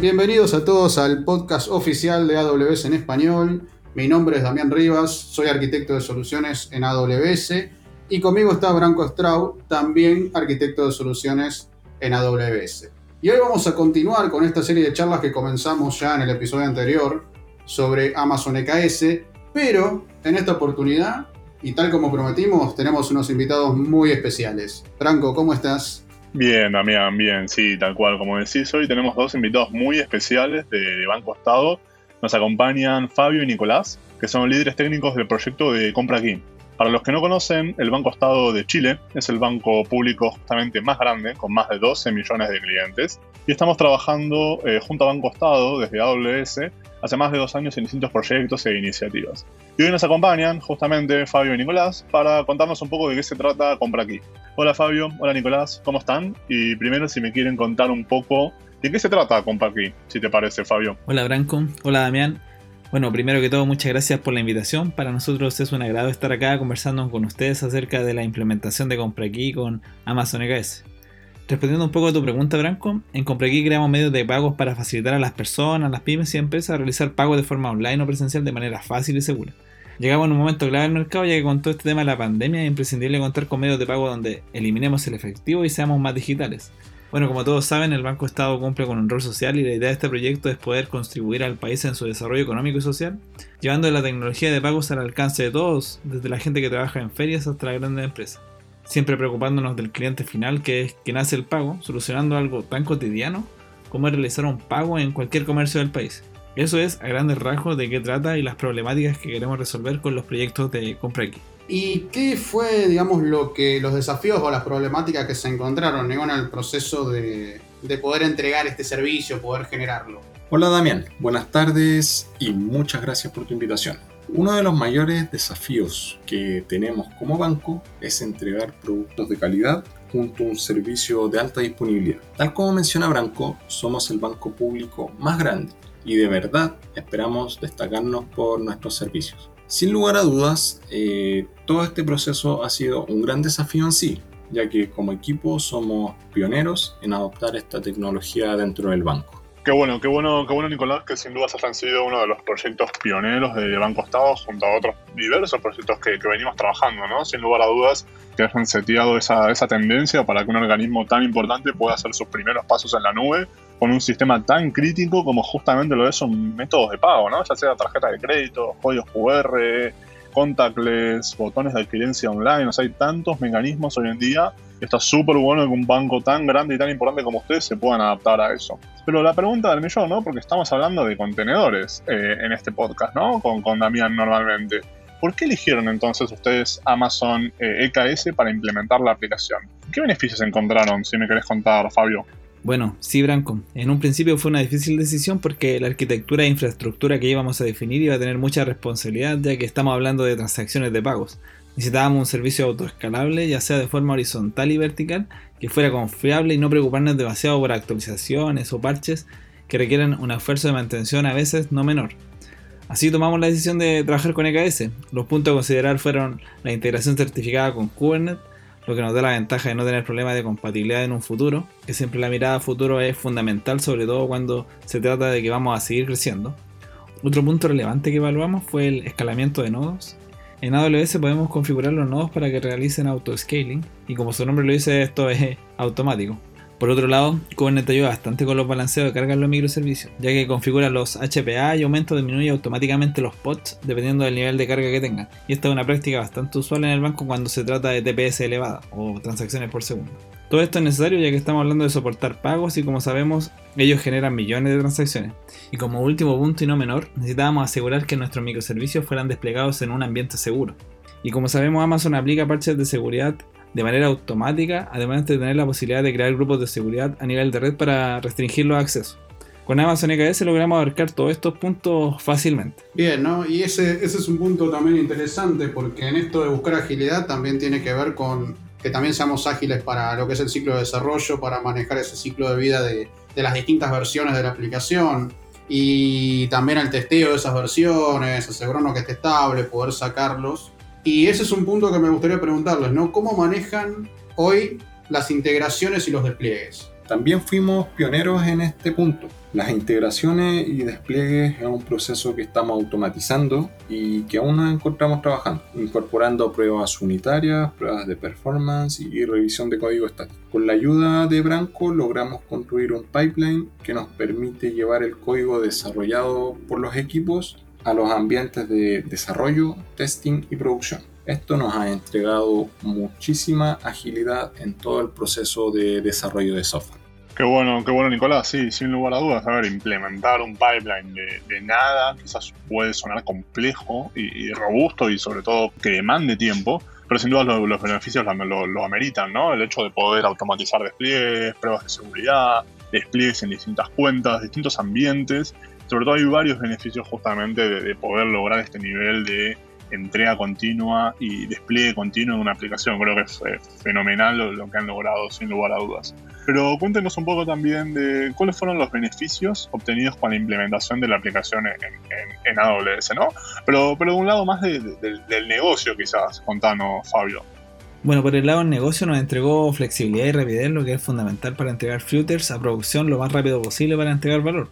Bienvenidos a todos al podcast oficial de AWS en español. Mi nombre es Damián Rivas, soy arquitecto de soluciones en AWS y conmigo está Branco Straub, también arquitecto de soluciones en AWS. Y hoy vamos a continuar con esta serie de charlas que comenzamos ya en el episodio anterior sobre Amazon EKS, pero en esta oportunidad, y tal como prometimos, tenemos unos invitados muy especiales. Branco, ¿cómo estás? Bien, Damián, bien, sí, tal cual. Como decís, hoy tenemos dos invitados muy especiales de, Banco Estado. Nos acompañan Fabio y Nicolás, que son líderes técnicos del proyecto de Compra Aquí. Para los que no conocen, el Banco Estado de Chile es el banco público justamente más grande, con más de 12 millones de clientes. Y estamos trabajando eh, junto a Banco Estado desde AWS hace más de dos años en distintos proyectos e iniciativas. Y hoy nos acompañan justamente Fabio y Nicolás para contarnos un poco de qué se trata Compra Aquí. Hola Fabio, hola Nicolás, ¿cómo están? Y primero si me quieren contar un poco de qué se trata Compra Aquí, si te parece Fabio. Hola Branco, hola Damián. Bueno, primero que todo, muchas gracias por la invitación. Para nosotros es un agrado estar acá conversando con ustedes acerca de la implementación de Compra Aquí con Amazon EKS. Respondiendo un poco a tu pregunta, Branco, en CompraAqui creamos medios de pagos para facilitar a las personas, las pymes y empresas a realizar pagos de forma online o presencial de manera fácil y segura. Llegamos en un momento clave del mercado ya que con todo este tema de la pandemia es imprescindible contar con medios de pago donde eliminemos el efectivo y seamos más digitales. Bueno, como todos saben, el Banco Estado cumple con un rol social y la idea de este proyecto es poder contribuir al país en su desarrollo económico y social, llevando la tecnología de pagos al alcance de todos, desde la gente que trabaja en ferias hasta las grandes empresas siempre preocupándonos del cliente final que es quien hace el pago, solucionando algo tan cotidiano como realizar un pago en cualquier comercio del país. Eso es a grandes rasgos de qué trata y las problemáticas que queremos resolver con los proyectos de compra aquí. ¿Y qué fue, digamos, lo que los desafíos o las problemáticas que se encontraron en el proceso de, de poder entregar este servicio, poder generarlo? Hola Damián, buenas tardes y muchas gracias por tu invitación. Uno de los mayores desafíos que tenemos como banco es entregar productos de calidad junto a un servicio de alta disponibilidad. Tal como menciona Branco, somos el banco público más grande y de verdad esperamos destacarnos por nuestros servicios. Sin lugar a dudas, eh, todo este proceso ha sido un gran desafío en sí, ya que como equipo somos pioneros en adoptar esta tecnología dentro del banco. Qué bueno, qué bueno, qué bueno, Nicolás, que sin duda han sido uno de los proyectos pioneros de Banco Estado junto a otros diversos proyectos que, venimos trabajando, ¿no? Sin lugar a dudas, que hayan seteado esa, esa tendencia para que un organismo tan importante pueda hacer sus primeros pasos en la nube con un sistema tan crítico como justamente lo es son métodos de pago, ¿no? Ya sea tarjeta de crédito, códigos QR, contactless, botones de adquirencia online, o sea, hay tantos mecanismos hoy en día está súper bueno que un banco tan grande y tan importante como ustedes se puedan adaptar a eso. Pero la pregunta del millón, ¿no? Porque estamos hablando de contenedores eh, en este podcast, ¿no? Con, con Damián normalmente. ¿Por qué eligieron entonces ustedes Amazon EKS eh, e para implementar la aplicación? ¿Qué beneficios encontraron, si me querés contar, Fabio? Bueno, sí, Branco. En un principio fue una difícil decisión porque la arquitectura e infraestructura que íbamos a definir iba a tener mucha responsabilidad ya que estamos hablando de transacciones de pagos. Necesitábamos un servicio autoescalable, ya sea de forma horizontal y vertical, que fuera confiable y no preocuparnos demasiado por actualizaciones o parches que requieran un esfuerzo de mantención a veces no menor. Así tomamos la decisión de trabajar con EKS. Los puntos a considerar fueron la integración certificada con Kubernetes, lo que nos da la ventaja de no tener problemas de compatibilidad en un futuro, que siempre la mirada a futuro es fundamental, sobre todo cuando se trata de que vamos a seguir creciendo. Otro punto relevante que evaluamos fue el escalamiento de nodos, en AWS podemos configurar los nodos para que realicen auto-scaling y como su nombre lo dice, esto es automático. Por otro lado, Kubernetes ayuda bastante con los balanceos de carga en los microservicios, ya que configura los HPA y aumenta o disminuye automáticamente los pods dependiendo del nivel de carga que tengan. Y esta es una práctica bastante usual en el banco cuando se trata de TPS elevada o transacciones por segundo. Todo esto es necesario ya que estamos hablando de soportar pagos y como sabemos, ellos generan millones de transacciones. Y como último punto y no menor, necesitábamos asegurar que nuestros microservicios fueran desplegados en un ambiente seguro. Y como sabemos, Amazon aplica parches de seguridad de manera automática, además de tener la posibilidad de crear grupos de seguridad a nivel de red para restringir los accesos. Con Amazon EKS logramos abarcar todos estos puntos fácilmente. Bien, ¿no? Y ese, ese es un punto también interesante porque en esto de buscar agilidad también tiene que ver con que también seamos ágiles para lo que es el ciclo de desarrollo, para manejar ese ciclo de vida de, las distintas versiones de la aplicación y también el testeo de esas versiones, asegurarnos que esté estable, poder sacarlos. Y ese es un punto que me gustaría preguntarles, ¿no? ¿Cómo manejan hoy las integraciones y los despliegues. También fuimos pioneros en este punto. Las integraciones y despliegues es un proceso que estamos automatizando y que aún nos encontramos trabajando, incorporando pruebas unitarias, pruebas de performance y revisión de código estático. Con la ayuda de Branco logramos construir un pipeline que nos permite llevar el código desarrollado por los equipos a los ambientes de desarrollo, testing y producción. Esto nos ha entregado muchísima agilidad en todo el proceso de desarrollo de software. Qué bueno, qué bueno, Nicolás. Sí, sin lugar a dudas. A ver, implementar un pipeline de, nada quizás puede sonar complejo y, robusto y sobre todo que demande tiempo, pero sin duda los, beneficios lo, ameritan, ¿no? El hecho de poder automatizar despliegues, pruebas de seguridad, despliegues en distintas cuentas, distintos ambientes. Sobre todo hay varios beneficios justamente de poder lograr este nivel de entrega continua y despliegue continuo de una aplicación. Creo que es fenomenal lo, que han logrado, sin lugar a dudas. Pero cuéntenos un poco también de cuáles fueron los beneficios obtenidos con la implementación de la aplicación en, AWS, ¿no? Pero, pero de un lado más del negocio, quizás. Contanos, Fabio. Bueno, por el lado del negocio nos entregó flexibilidad y rapidez, lo que es fundamental para entregar filters a producción lo más rápido posible para entregar valor.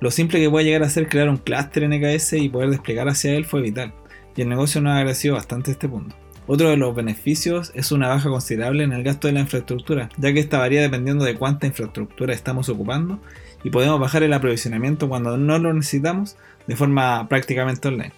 Lo simple que puede llegar a ser crear un clúster en EKS y poder desplegar hacia él fue vital y el negocio nos ha agradecido bastante este punto. Otro de los beneficios es una baja considerable en el gasto de la infraestructura, ya que esta varía dependiendo de cuánta infraestructura estamos ocupando y podemos bajar el aprovisionamiento cuando no lo necesitamos de forma prácticamente online.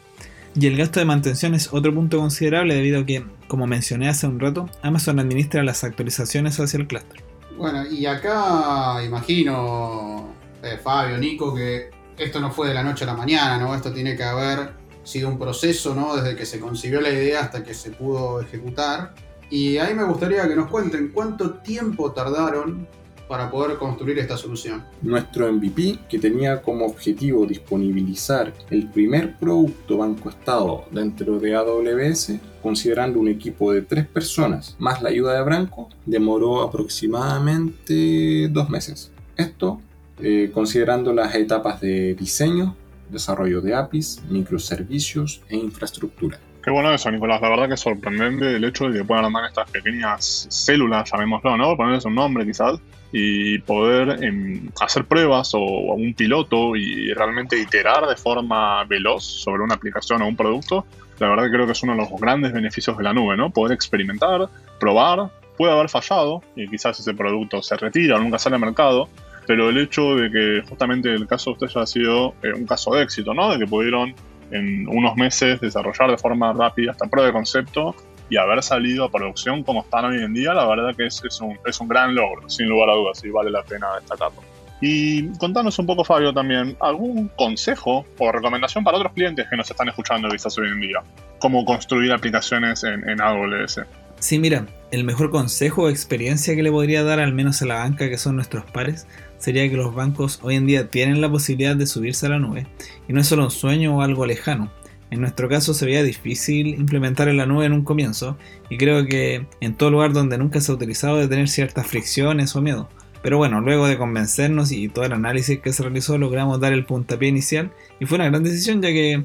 Y el gasto de mantención es otro punto considerable debido a que, como mencioné hace un rato, Amazon administra las actualizaciones hacia el clúster. Bueno, y acá imagino, eh, Fabio, Nico, que esto no fue de la noche a la mañana, ¿no? Esto tiene que haber sido un proceso, ¿no? Desde que se concibió la idea hasta que se pudo ejecutar. Y ahí me gustaría que nos cuenten cuánto tiempo tardaron para poder construir esta solución. Nuestro MVP, que tenía como objetivo disponibilizar el primer producto banco estado dentro de AWS, considerando un equipo de tres personas más la ayuda de Branco, demoró aproximadamente dos meses. Esto eh, considerando las etapas de diseño, desarrollo de APIs, microservicios e infraestructura. Qué bueno eso, Nicolás. La verdad que es sorprendente el hecho de que puedan armar estas pequeñas células, llamémoslo, ¿no? Ponerles un nombre quizás y poder em, hacer pruebas o, un piloto y realmente iterar de forma veloz sobre una aplicación o un producto. La verdad que creo que es uno de los grandes beneficios de la nube, ¿no? Poder experimentar, probar, puede haber fallado y quizás ese producto se retira o nunca sale al mercado, pero el hecho de que justamente el caso de ustedes haya sido eh, un caso de éxito, ¿no? De que pudieron en unos meses desarrollar de forma rápida esta prueba de concepto y haber salido a producción como están hoy en día, la verdad que es, es, un, es un gran logro, sin lugar a dudas, y vale la pena destacarlo. Y contanos un poco, Fabio, también, ¿algún consejo o recomendación para otros clientes que nos están escuchando quizás hoy en día? ¿Cómo construir aplicaciones en, en AWS? Sí, mira, el mejor consejo o experiencia que le podría dar al menos a la banca que son nuestros pares sería que los bancos hoy en día tienen la posibilidad de subirse a la nube y no es solo un sueño o algo lejano. En nuestro caso sería difícil implementar en la nube en un comienzo y creo que en todo lugar donde nunca se ha utilizado de tener ciertas fricciones o miedo. Pero bueno, luego de convencernos y todo el análisis que se realizó logramos dar el puntapié inicial y fue una gran decisión ya que,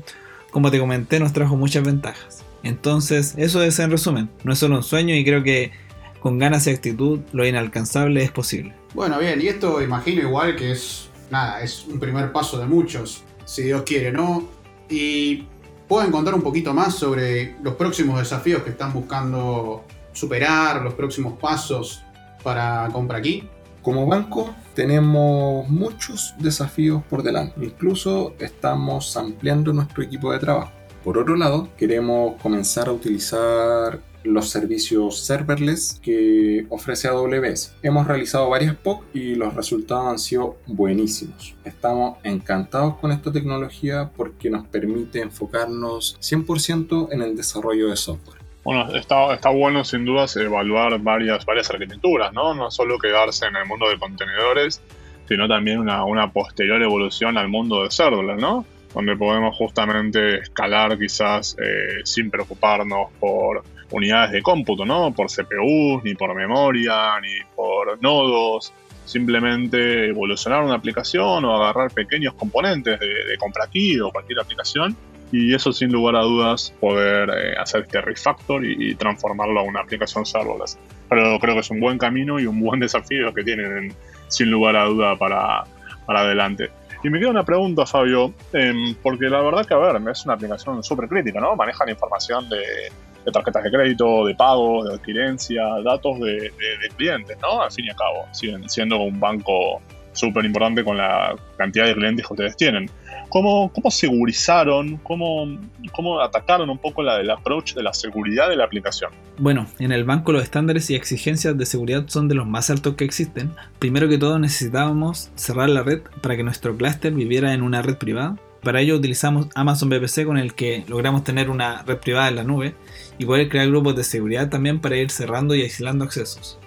como te comenté, nos trajo muchas ventajas. Entonces, eso es en resumen, no es solo un sueño y creo que con ganas y actitud lo inalcanzable es posible. Bueno, bien, y esto imagino igual que es, nada, es un primer paso de muchos, si Dios quiere, ¿no? Y pueden contar un poquito más sobre los próximos desafíos que están buscando superar, los próximos pasos para compra aquí. Como banco tenemos muchos desafíos por delante, incluso estamos ampliando nuestro equipo de trabajo. Por otro lado, queremos comenzar a utilizar los servicios serverless que ofrece AWS. Hemos realizado varias POC y los resultados han sido buenísimos. Estamos encantados con esta tecnología porque nos permite enfocarnos 100% en el desarrollo de software. Bueno, está, bueno sin dudas evaluar varias, varias arquitecturas, ¿no? No solo quedarse en el mundo de contenedores, sino también una, una posterior evolución al mundo de serverless, ¿no? Donde podemos justamente escalar quizás eh, sin preocuparnos por unidades de cómputo, ¿no? Por CPU, ni por memoria, ni por nodos. Simplemente evolucionar una aplicación o agarrar pequeños componentes de, de aquí o cualquier aplicación y y eso sin lugar a dudas poder eh, hacer este refactor y, transformarlo a una aplicación serverless. Pero creo que es un buen camino y un buen desafío que tienen sin lugar a duda para, para adelante. Y me queda una pregunta, Fabio, em, porque la verdad que, a ver, es una aplicación súper crítica, ¿no? Manejan información de, tarjetas de crédito, de pagos, de adquirencia, datos de, de, clientes, ¿no? Al fin y al cabo, siendo un banco súper importante con la cantidad de clientes que ustedes tienen. ¿Cómo, cómo segurizaron, cómo, cómo atacaron un poco la, el approach de la seguridad de la aplicación? Bueno, en el banco los estándares y exigencias de seguridad son de los más altos que existen. Primero que todo necesitábamos cerrar la red para que nuestro clúster viviera en una red privada. Para ello utilizamos Amazon VPC con el que logramos tener una red privada en la nube y poder crear grupos de seguridad también para ir cerrando y aislando accesos.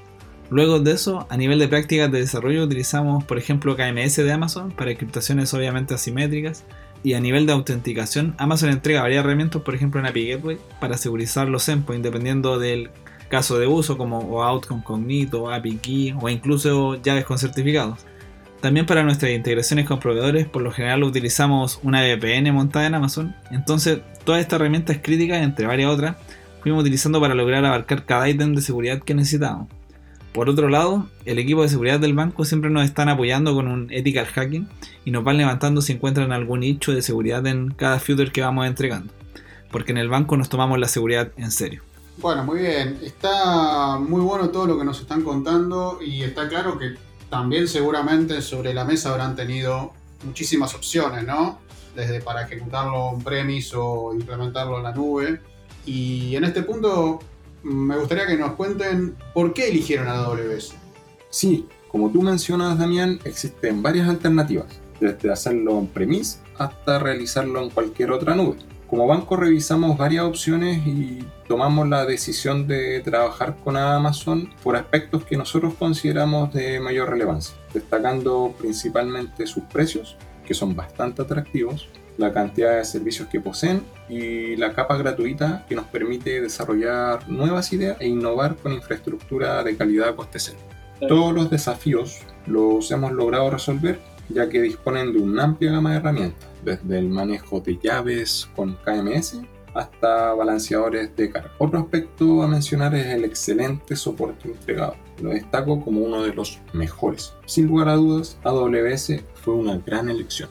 Luego de eso, a nivel de prácticas de desarrollo utilizamos, por ejemplo, KMS de Amazon para encriptaciones obviamente asimétricas. Y a nivel de autenticación, Amazon entrega varias herramientas, por ejemplo en API Gateway, para segurizar los endpoints dependiendo del caso de uso, como OAuth con Cognito, API Key o incluso llaves con certificados. También para nuestras integraciones con proveedores, por lo general utilizamos una VPN montada en Amazon. Entonces, todas estas herramientas críticas, entre varias otras, fuimos utilizando para lograr abarcar cada ítem de seguridad que necesitábamos. Por otro lado, el equipo de seguridad del banco siempre nos están apoyando con un ethical hacking y nos van levantando si encuentran algún nicho de seguridad en cada footer que vamos entregando. Porque en el banco nos tomamos la seguridad en serio. Bueno, muy bien. Está muy bueno todo lo que nos están contando y está claro que también seguramente sobre la mesa habrán tenido muchísimas opciones, ¿no? Desde para ejecutarlo on-premise o implementarlo en la nube. Y en este punto me gustaría que nos cuenten por qué eligieron AWS. Sí, como tú mencionas, Damián, existen varias alternativas, desde hacerlo en premise hasta realizarlo en cualquier otra nube. Como banco revisamos varias opciones y tomamos la decisión de trabajar con Amazon por aspectos que nosotros consideramos de mayor relevancia, destacando principalmente sus precios, que son bastante atractivos, la cantidad de servicios que poseen y la capa gratuita que nos permite desarrollar nuevas ideas e innovar con infraestructura de calidad coste cero. Todos los desafíos los hemos logrado resolver ya que disponen de una amplia gama de herramientas, desde el manejo de llaves con KMS hasta balanceadores de carga. Otro aspecto a mencionar es el excelente soporte entregado. Lo destaco como uno de los mejores. Sin lugar a dudas, AWS fue una gran elección.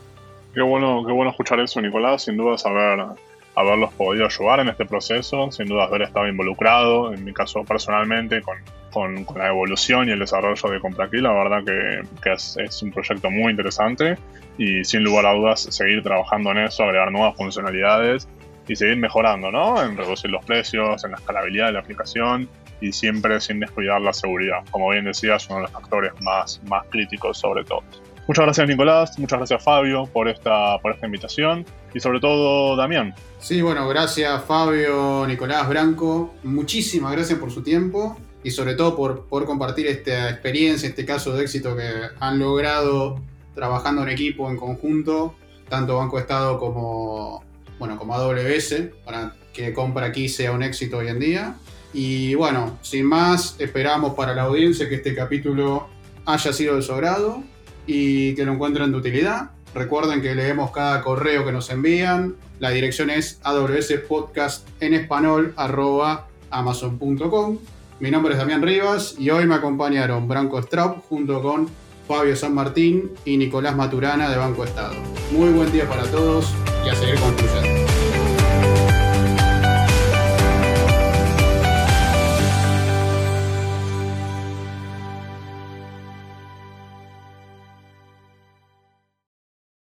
Qué bueno, qué bueno escuchar eso, Nicolás. Sin duda haber, haberlos podido ayudar en este proceso, sin duda haber estado involucrado, en mi caso personalmente, con, con, la evolución y el desarrollo de CompraKey. La verdad que, que es, es, un proyecto muy interesante y sin lugar a dudas seguir trabajando en eso, agregar nuevas funcionalidades y seguir mejorando, ¿no? En reducir los precios, en la escalabilidad de la aplicación y siempre sin descuidar la seguridad. Como bien decías, uno de los factores más, más críticos sobre todo. Muchas gracias Nicolás, muchas gracias Fabio por esta, por esta invitación y sobre todo Damián. Sí, bueno, gracias Fabio, Nicolás, Branco, muchísimas gracias por su tiempo y sobre todo por, por compartir esta experiencia, este caso de éxito que han logrado trabajando en equipo, en conjunto, tanto Banco Estado como, bueno, como AWS, para que compra aquí sea un éxito hoy en día. Y bueno, sin más, esperamos para la audiencia que este capítulo haya sido de su agrado y que lo encuentren de utilidad. Recuerden que leemos cada correo que nos envían. La dirección es amazon.com. Mi nombre es Damián Rivas y hoy me acompañaron Branco Straub junto con Fabio San Martín y Nicolás Maturana de Banco Estado. Muy buen día para todos y a seguir concluyendo.